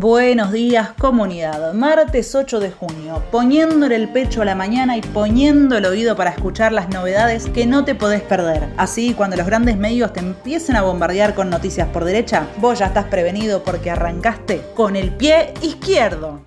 Buenos días comunidad, martes 8 de junio, poniéndole el pecho a la mañana y poniendo el oído para escuchar las novedades que no te podés perder. Así, cuando los grandes medios te empiecen a bombardear con noticias por derecha, vos ya estás prevenido porque arrancaste con el pie izquierdo.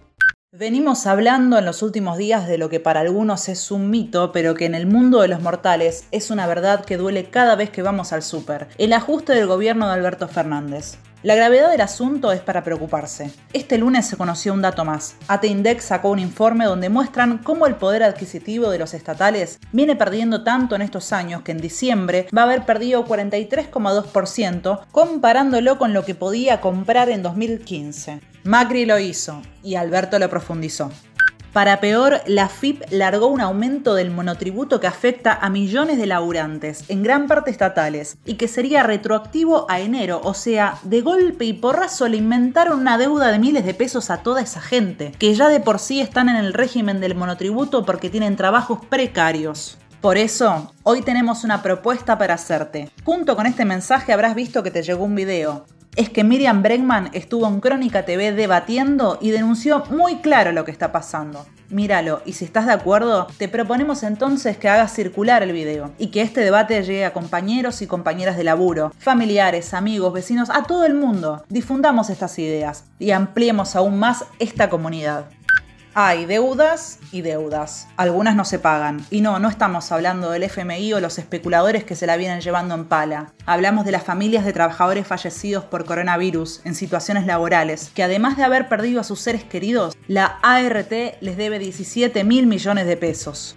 Venimos hablando en los últimos días de lo que para algunos es un mito, pero que en el mundo de los mortales es una verdad que duele cada vez que vamos al súper. El ajuste del gobierno de Alberto Fernández. La gravedad del asunto es para preocuparse. Este lunes se conoció un dato más. AT Index sacó un informe donde muestran cómo el poder adquisitivo de los estatales viene perdiendo tanto en estos años que en diciembre va a haber perdido 43,2% comparándolo con lo que podía comprar en 2015. Macri lo hizo y Alberto lo profundizó. Para peor, la FIP largó un aumento del monotributo que afecta a millones de laburantes, en gran parte estatales, y que sería retroactivo a enero, o sea, de golpe y porrazo le inventaron una deuda de miles de pesos a toda esa gente, que ya de por sí están en el régimen del monotributo porque tienen trabajos precarios. Por eso, hoy tenemos una propuesta para hacerte. Junto con este mensaje habrás visto que te llegó un video es que Miriam Bregman estuvo en Crónica TV debatiendo y denunció muy claro lo que está pasando. Míralo y si estás de acuerdo, te proponemos entonces que hagas circular el video y que este debate llegue a compañeros y compañeras de laburo, familiares, amigos, vecinos, a todo el mundo. Difundamos estas ideas y ampliemos aún más esta comunidad. Hay deudas y deudas. Algunas no se pagan. Y no, no estamos hablando del FMI o los especuladores que se la vienen llevando en pala. Hablamos de las familias de trabajadores fallecidos por coronavirus en situaciones laborales, que además de haber perdido a sus seres queridos, la ART les debe 17 mil millones de pesos.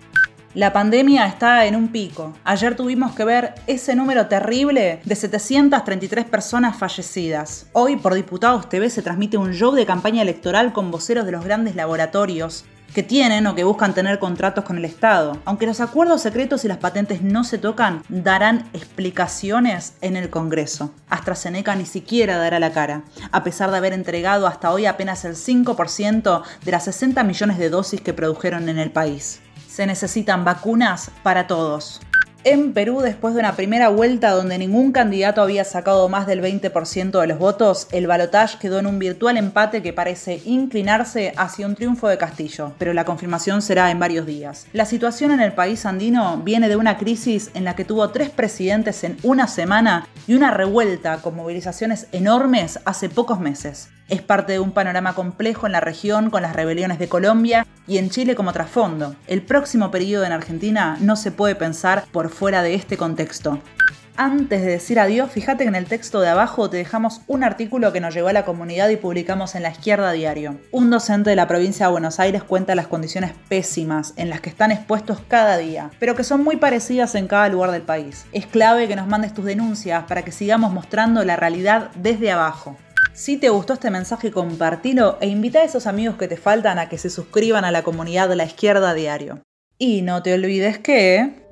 La pandemia está en un pico. Ayer tuvimos que ver ese número terrible de 733 personas fallecidas. Hoy por Diputados TV se transmite un show de campaña electoral con voceros de los grandes laboratorios que tienen o que buscan tener contratos con el Estado. Aunque los acuerdos secretos y las patentes no se tocan, darán explicaciones en el Congreso. AstraZeneca ni siquiera dará la cara, a pesar de haber entregado hasta hoy apenas el 5% de las 60 millones de dosis que produjeron en el país se necesitan vacunas para todos. En Perú, después de una primera vuelta donde ningún candidato había sacado más del 20% de los votos, el balotaje quedó en un virtual empate que parece inclinarse hacia un triunfo de Castillo, pero la confirmación será en varios días. La situación en el país andino viene de una crisis en la que tuvo tres presidentes en una semana y una revuelta con movilizaciones enormes hace pocos meses. Es parte de un panorama complejo en la región con las rebeliones de Colombia y en Chile como trasfondo. El próximo periodo en Argentina no se puede pensar por fuera de este contexto. Antes de decir adiós, fíjate que en el texto de abajo te dejamos un artículo que nos llegó a la comunidad y publicamos en La Izquierda Diario. Un docente de la provincia de Buenos Aires cuenta las condiciones pésimas en las que están expuestos cada día, pero que son muy parecidas en cada lugar del país. Es clave que nos mandes tus denuncias para que sigamos mostrando la realidad desde abajo. Si te gustó este mensaje, compartilo e invita a esos amigos que te faltan a que se suscriban a la comunidad de la izquierda diario. Y no te olvides que...